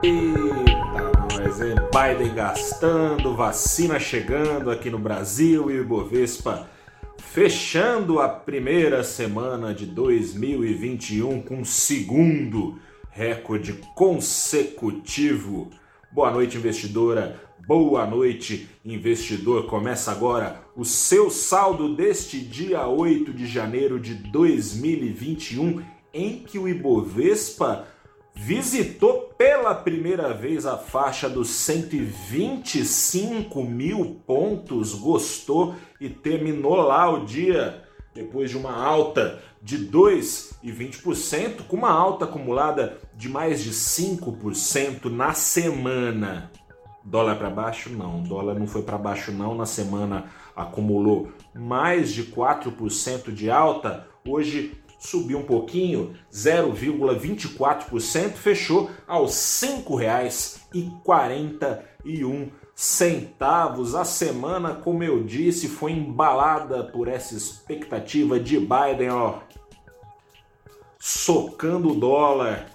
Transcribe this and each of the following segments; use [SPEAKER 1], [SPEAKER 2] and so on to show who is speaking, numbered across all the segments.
[SPEAKER 1] Eita, nós, hein? Biden gastando, vacina chegando aqui no Brasil e o Ibovespa fechando a primeira semana de 2021 com segundo recorde consecutivo. Boa noite, investidora. Boa noite, investidor. Começa agora o seu saldo deste dia 8 de janeiro de 2021, em que o Ibovespa visitou pela primeira vez a faixa dos 125 mil pontos, gostou e terminou lá o dia depois de uma alta de 2,20%, com uma alta acumulada de mais de 5% na semana. Dólar para baixo? Não, dólar não foi para baixo não, na semana acumulou mais de 4% de alta. Hoje subiu um pouquinho, 0,24%, fechou aos R$ 5,41 centavos. A semana, como eu disse, foi embalada por essa expectativa de Biden, ó, socando o dólar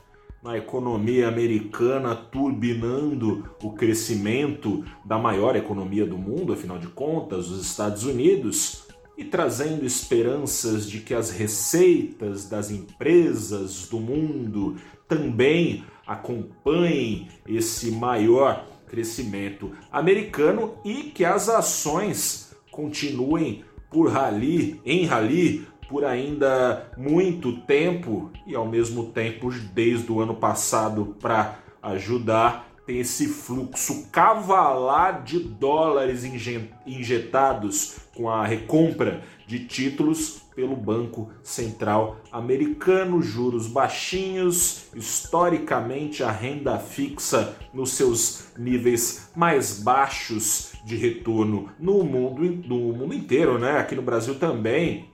[SPEAKER 1] na economia americana, turbinando o crescimento da maior economia do mundo, afinal de contas, os Estados Unidos e trazendo esperanças de que as receitas das empresas do mundo também acompanhem esse maior crescimento americano e que as ações continuem por rali, em rali, por ainda muito tempo e ao mesmo tempo desde o ano passado para ajudar tem esse fluxo cavalar de dólares injetados com a recompra de títulos pelo Banco Central Americano, juros baixinhos, historicamente a renda fixa nos seus níveis mais baixos de retorno no mundo, no mundo inteiro, né? Aqui no Brasil também,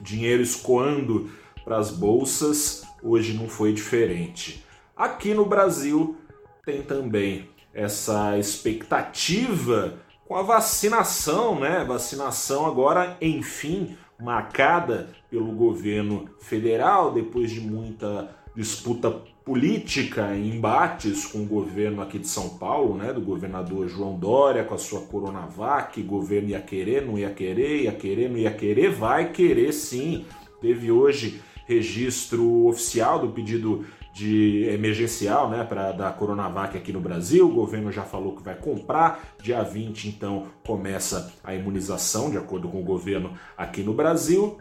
[SPEAKER 1] dinheiro escoando para as bolsas, hoje não foi diferente. Aqui no Brasil tem também essa expectativa com a vacinação, né? Vacinação agora, enfim, marcada pelo governo federal depois de muita disputa política embates com o governo aqui de São Paulo, né, do governador João Dória com a sua Coronavac, governo ia querer, não ia querer, ia querer, não ia querer, vai querer sim. Teve hoje registro oficial do pedido de emergencial né, para da Coronavac aqui no Brasil. O governo já falou que vai comprar. Dia 20, então, começa a imunização, de acordo com o governo aqui no Brasil.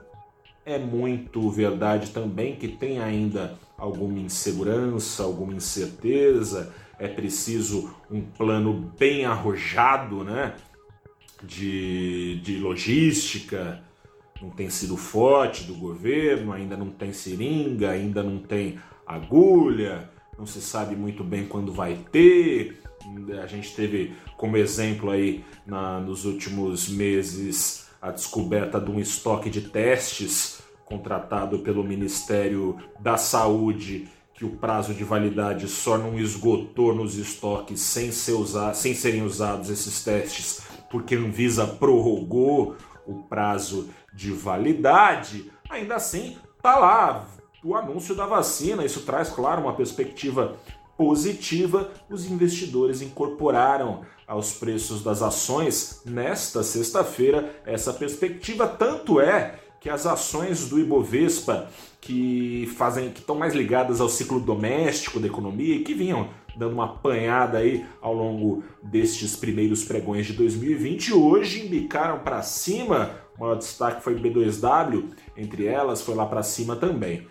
[SPEAKER 1] É muito verdade também que tem ainda alguma insegurança, alguma incerteza. É preciso um plano bem arrojado né, de, de logística. Não tem sido forte do governo, ainda não tem seringa, ainda não tem agulha, não se sabe muito bem quando vai ter. A gente teve como exemplo aí na, nos últimos meses a descoberta de um estoque de testes contratado pelo Ministério da Saúde que o prazo de validade só não esgotou nos estoques sem, ser usar, sem serem usados esses testes, porque a Anvisa prorrogou o prazo de validade, ainda assim tá lá o anúncio da vacina. Isso traz, claro, uma perspectiva positiva. Os investidores incorporaram aos preços das ações nesta sexta-feira essa perspectiva. Tanto é que as ações do Ibovespa que fazem que estão mais ligadas ao ciclo doméstico da economia e que vinham dando uma apanhada aí ao longo destes primeiros pregões de 2020 hoje indicaram para cima. O maior destaque foi B2W, entre elas foi lá para cima também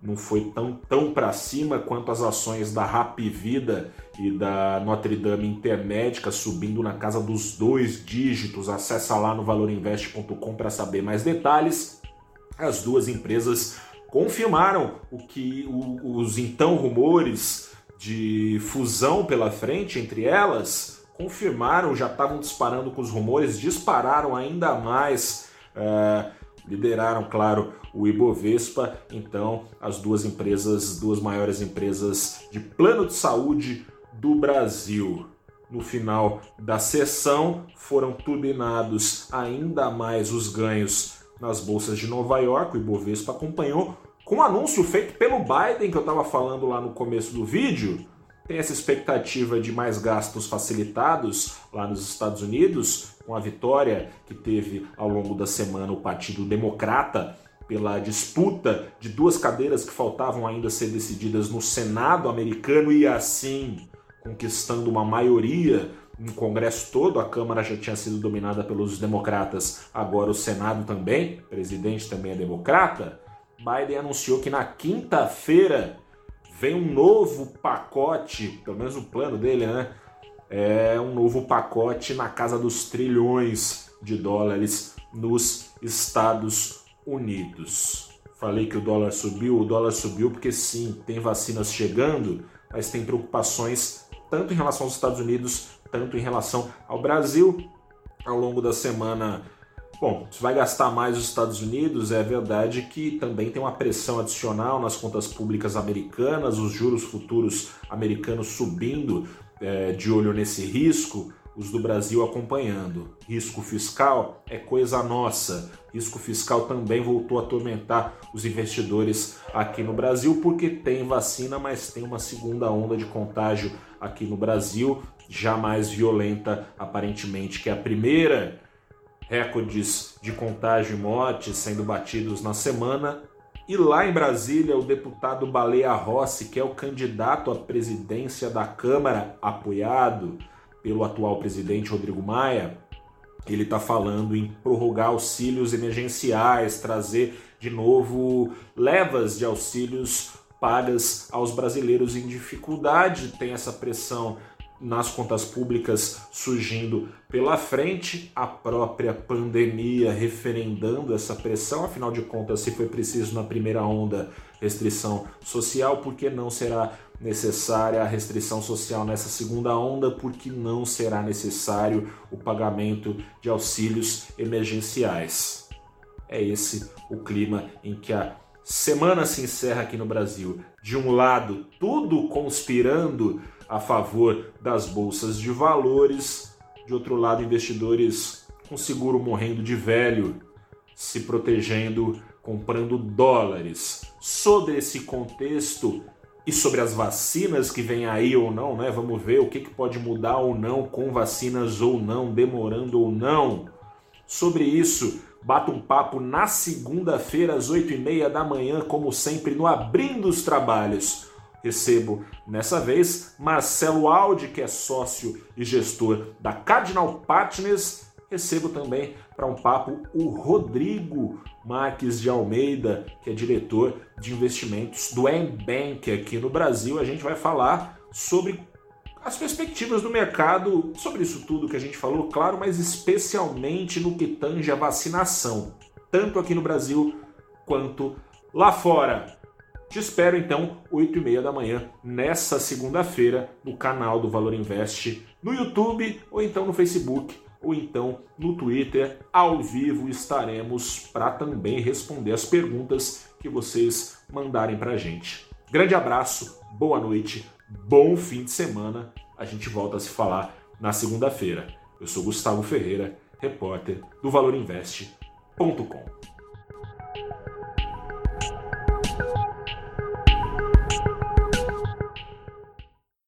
[SPEAKER 1] não foi tão, tão para cima quanto as ações da Rap Vida e da Notre Dame Intermédica subindo na casa dos dois dígitos. Acesse lá no valorinvest.com para saber mais detalhes. As duas empresas confirmaram o que os então rumores de fusão pela frente entre elas confirmaram, já estavam disparando com os rumores, dispararam ainda mais. Uh, lideraram, claro, o Ibovespa. Então, as duas empresas, duas maiores empresas de plano de saúde do Brasil. No final da sessão, foram turbinados ainda mais os ganhos nas bolsas de Nova York. O Ibovespa acompanhou com um anúncio feito pelo Biden, que eu estava falando lá no começo do vídeo, tem essa expectativa de mais gastos facilitados lá nos Estados Unidos, com a vitória que teve ao longo da semana o Partido Democrata pela disputa de duas cadeiras que faltavam ainda ser decididas no Senado americano e assim conquistando uma maioria no Congresso todo, a Câmara já tinha sido dominada pelos democratas, agora o Senado também, o presidente também é democrata. Biden anunciou que na quinta-feira vem um novo pacote, pelo menos o plano dele, né? É um novo pacote na casa dos trilhões de dólares nos Estados Unidos. Falei que o dólar subiu, o dólar subiu porque sim, tem vacinas chegando, mas tem preocupações tanto em relação aos Estados Unidos, tanto em relação ao Brasil. Ao longo da semana, bom, se vai gastar mais os Estados Unidos, é verdade que também tem uma pressão adicional nas contas públicas americanas, os juros futuros americanos subindo é, de olho nesse risco os do Brasil acompanhando. Risco fiscal é coisa nossa. Risco fiscal também voltou a atormentar os investidores aqui no Brasil, porque tem vacina, mas tem uma segunda onda de contágio aqui no Brasil, já mais violenta aparentemente que a primeira. Recordes de contágio e morte sendo batidos na semana. E lá em Brasília, o deputado Baleia Rossi, que é o candidato à presidência da Câmara, apoiado pelo atual presidente Rodrigo Maia, ele está falando em prorrogar auxílios emergenciais, trazer de novo levas de auxílios pagas aos brasileiros em dificuldade. Tem essa pressão nas contas públicas surgindo pela frente, a própria pandemia referendando essa pressão, afinal de contas, se foi preciso na primeira onda restrição social, por que não será necessária a restrição social nessa segunda onda, porque não será necessário o pagamento de auxílios emergenciais. É esse o clima em que a semana se encerra aqui no Brasil. De um lado, tudo conspirando a favor das bolsas de valores, de outro lado, investidores com seguro morrendo de velho, se protegendo, comprando dólares. Sobre esse contexto, e sobre as vacinas que vem aí ou não, né? Vamos ver o que, pode mudar ou não com vacinas ou não, demorando ou não. Sobre isso, bato um papo na segunda-feira, às 8h30 da manhã, como sempre, no Abrindo os Trabalhos. Recebo nessa vez Marcelo Aldi, que é sócio e gestor da Cardinal Partners. Recebo também para um papo o Rodrigo Marques de Almeida, que é diretor de investimentos do Bank aqui no Brasil. A gente vai falar sobre as perspectivas do mercado, sobre isso tudo que a gente falou, claro, mas especialmente no que tange a vacinação, tanto aqui no Brasil quanto lá fora. Te espero então, 8 e meia da manhã, nessa segunda-feira, no canal do Valor Invest, no YouTube ou então no Facebook ou então no Twitter, ao vivo estaremos para também responder as perguntas que vocês mandarem para a gente. Grande abraço, boa noite, bom fim de semana. A gente volta a se falar na segunda-feira. Eu sou Gustavo Ferreira, repórter do ValorInvest.com.